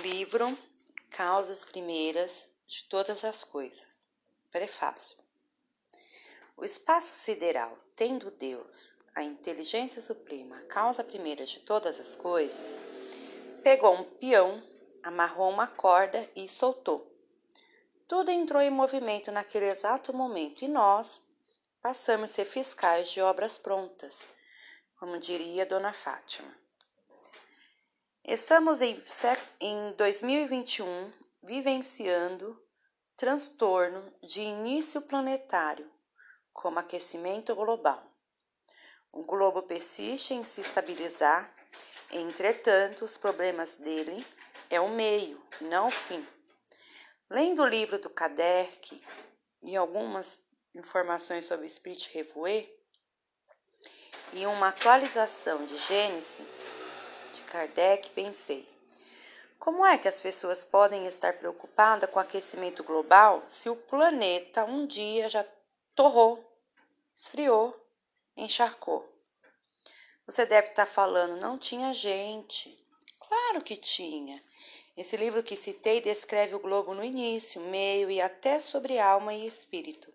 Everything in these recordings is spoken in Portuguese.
Livro Causas Primeiras de Todas as Coisas. Prefácio. O espaço sideral, tendo Deus, a inteligência suprema, a causa primeira de todas as coisas, pegou um peão, amarrou uma corda e soltou. Tudo entrou em movimento naquele exato momento e nós passamos a ser fiscais de obras prontas, como diria Dona Fátima. Estamos em, em 2021 vivenciando transtorno de início planetário, como aquecimento global. O globo persiste em se estabilizar, entretanto, os problemas dele é o meio, não o fim. Lendo o livro do Kardec e algumas informações sobre o Espírito Revoer e uma atualização de Gênesis, de Kardec, pensei: como é que as pessoas podem estar preocupadas com o aquecimento global se o planeta um dia já torrou, esfriou, encharcou? Você deve estar falando, não tinha gente. Claro que tinha. Esse livro que citei descreve o globo no início, meio e até sobre alma e espírito.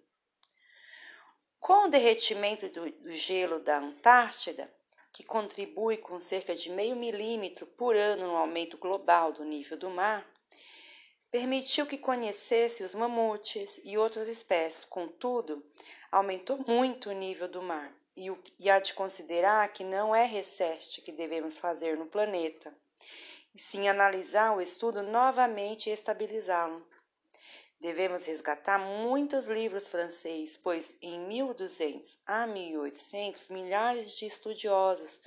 Com o derretimento do, do gelo da Antártida, que contribui com cerca de meio milímetro por ano no aumento global do nível do mar, permitiu que conhecesse os mamutes e outras espécies. Contudo, aumentou muito o nível do mar e, o, e há de considerar que não é reset que devemos fazer no planeta, e sim analisar o estudo novamente e estabilizá-lo. Devemos resgatar muitos livros franceses, pois em 1200 a 1800 milhares de estudiosos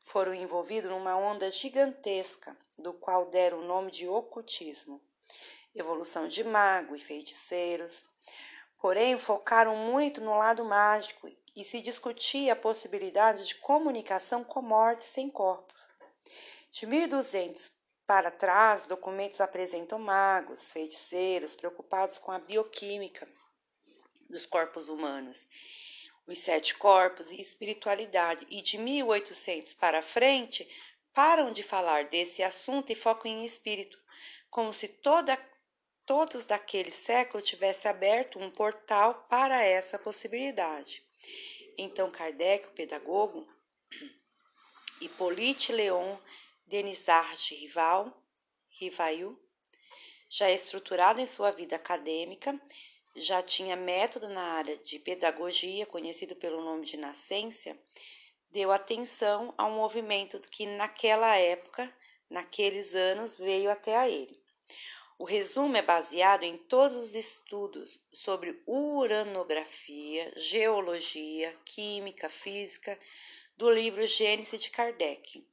foram envolvidos numa onda gigantesca, do qual deram o nome de ocultismo, evolução de mago e feiticeiros. Porém, focaram muito no lado mágico e se discutia a possibilidade de comunicação com mortes sem corpos. De 1200 para trás, documentos apresentam magos, feiticeiros preocupados com a bioquímica dos corpos humanos, os sete corpos e espiritualidade. E de 1800 para frente, param de falar desse assunto e focam em espírito, como se toda, todos daquele século tivesse aberto um portal para essa possibilidade. Então Kardec, o pedagogo, Hippolyte Leon Denisard Rival, Rivail, já estruturado em sua vida acadêmica, já tinha método na área de pedagogia, conhecido pelo nome de nascência, deu atenção a um movimento que naquela época, naqueles anos, veio até a ele. O resumo é baseado em todos os estudos sobre uranografia, geologia, química, física do livro Gênesis de Kardec.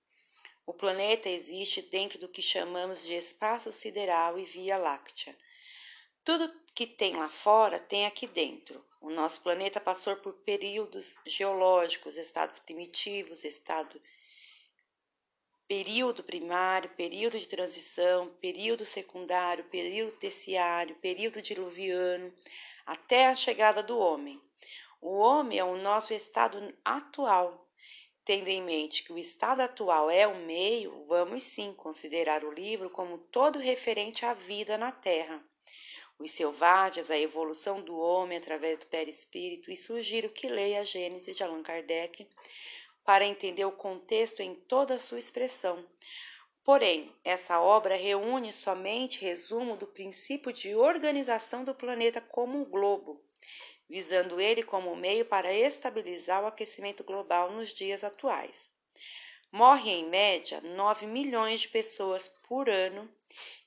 O planeta existe dentro do que chamamos de espaço sideral e Via Láctea. Tudo que tem lá fora tem aqui dentro. O nosso planeta passou por períodos geológicos, estados primitivos, estado período primário, período de transição, período secundário, período terciário, período diluviano, até a chegada do homem. O homem é o nosso estado atual, Tendo em mente que o estado atual é o meio, vamos sim considerar o livro como todo referente à vida na Terra. Os selvagens, a evolução do homem através do perispírito e sugiro que leia a Gênesis de Allan Kardec para entender o contexto em toda a sua expressão. Porém, essa obra reúne somente resumo do princípio de organização do planeta como um globo, visando ele como meio para estabilizar o aquecimento global nos dias atuais. Morre em média 9 milhões de pessoas por ano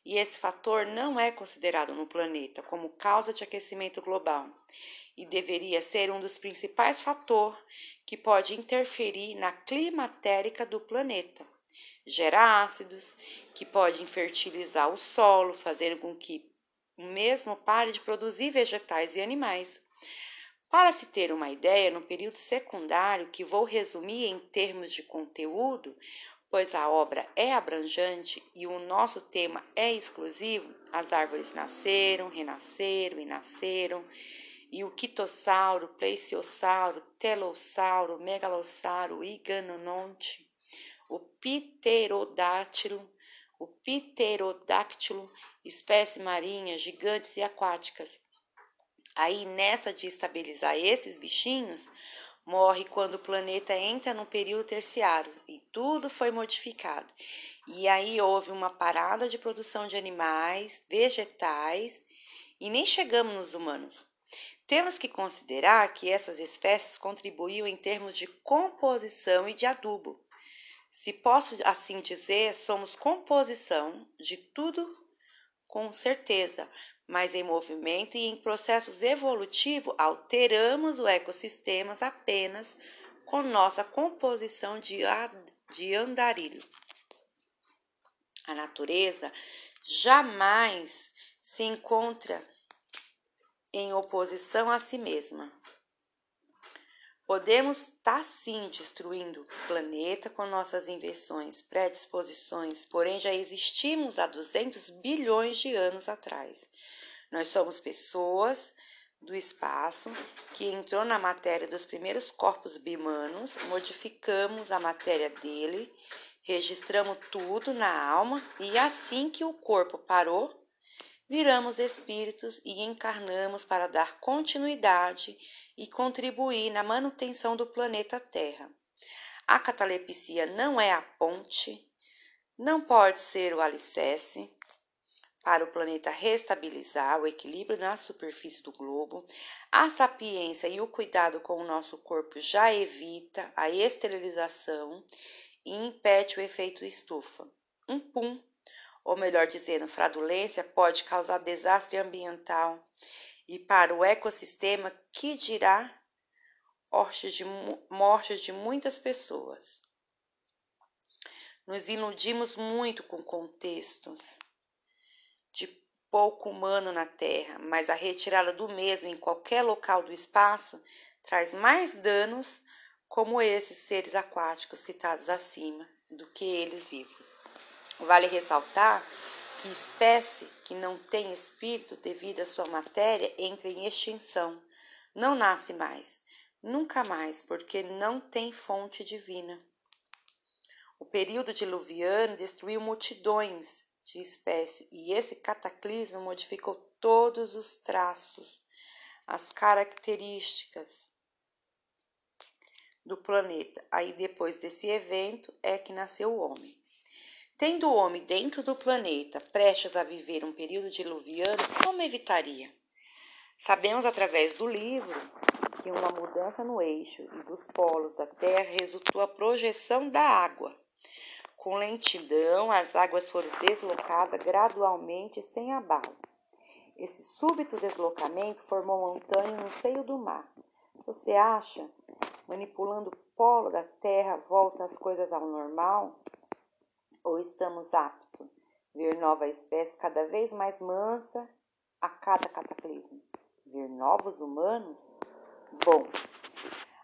e esse fator não é considerado no planeta como causa de aquecimento global e deveria ser um dos principais fatores que pode interferir na climatérica do planeta. Gera ácidos, que pode infertilizar o solo, fazendo com que o mesmo pare de produzir vegetais e animais. Para se ter uma ideia, no período secundário, que vou resumir em termos de conteúdo, pois a obra é abrangente e o nosso tema é exclusivo, as árvores nasceram, renasceram e nasceram, e o quitossauro, pleiciossauro, telossauro, megalossauro, iganononte, o pterodátilo, o pterodáctilo, espécies marinhas, gigantes e aquáticas. Aí, nessa de estabilizar esses bichinhos, morre quando o planeta entra no período terciário e tudo foi modificado. E aí houve uma parada de produção de animais, vegetais e nem chegamos nos humanos. Temos que considerar que essas espécies contribuíam em termos de composição e de adubo. Se posso assim dizer, somos composição de tudo com certeza, mas em movimento e em processos evolutivos alteramos o ecossistema apenas com nossa composição de, de andarilho. A natureza jamais se encontra em oposição a si mesma. Podemos estar tá, sim destruindo o planeta com nossas invenções, predisposições, porém já existimos há 200 bilhões de anos atrás. Nós somos pessoas do espaço que entrou na matéria dos primeiros corpos bimanos, modificamos a matéria dele, registramos tudo na alma e assim que o corpo parou, viramos espíritos e encarnamos para dar continuidade e contribuir na manutenção do planeta Terra. A catalepsia não é a ponte, não pode ser o alicerce para o planeta restabilizar o equilíbrio na superfície do globo. A sapiência e o cuidado com o nosso corpo já evita a esterilização e impede o efeito estufa. Um pum ou melhor dizendo, fraudulência, pode causar desastre ambiental e para o ecossistema, que dirá mortes de, mortes de muitas pessoas. Nos iludimos muito com contextos de pouco humano na Terra, mas a retirada do mesmo em qualquer local do espaço traz mais danos, como esses seres aquáticos citados acima, do que eles vivos. Vale ressaltar que espécie que não tem espírito devido à sua matéria entra em extinção, não nasce mais, nunca mais, porque não tem fonte divina. O período diluviano destruiu multidões de espécies e esse cataclismo modificou todos os traços, as características do planeta. Aí depois desse evento é que nasceu o homem. Tendo o homem dentro do planeta, prestes a viver um período diluviano, como evitaria? Sabemos através do livro que uma mudança no eixo e dos polos da Terra resultou a projeção da água. Com lentidão, as águas foram deslocadas gradualmente sem abalo. Esse súbito deslocamento formou montanha no seio do mar. Você acha, manipulando o polo da Terra, volta as coisas ao normal? ou estamos aptos ver nova espécie cada vez mais mansa a cada cataclismo? Ver novos humanos? Bom,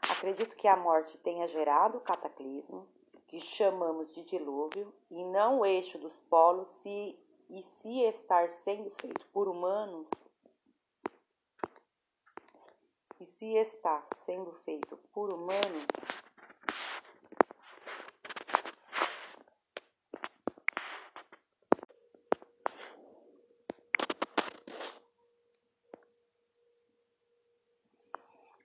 acredito que a morte tenha gerado o cataclismo, que chamamos de dilúvio, e não o eixo dos polos, se, e se estar sendo feito por humanos, e se está sendo feito por humanos,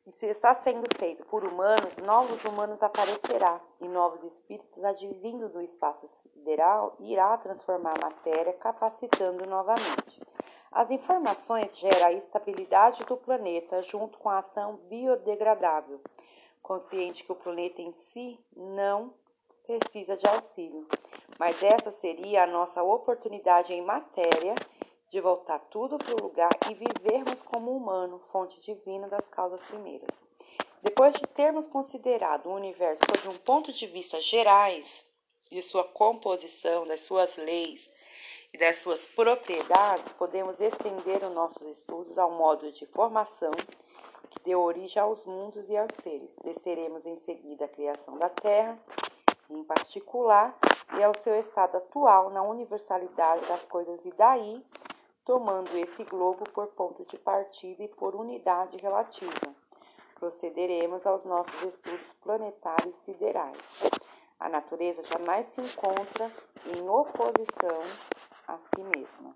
E se está sendo feito por humanos, novos humanos aparecerá, e novos espíritos advindo do espaço sideral irá transformar a matéria, capacitando novamente. As informações geram a estabilidade do planeta junto com a ação biodegradável, consciente que o planeta em si não precisa de auxílio, mas essa seria a nossa oportunidade em matéria de voltar tudo para o lugar e vivermos como humano, fonte divina das causas primeiras. Depois de termos considerado o universo sob um ponto de vista gerais, de sua composição, das suas leis e das suas propriedades, podemos estender os nossos estudos ao modo de formação que deu origem aos mundos e aos seres. Desceremos em seguida a criação da Terra, em particular, e ao seu estado atual na universalidade das coisas, e daí tomando esse globo por ponto de partida e por unidade relativa. Procederemos aos nossos estudos planetários siderais. A natureza jamais se encontra em oposição a si mesma.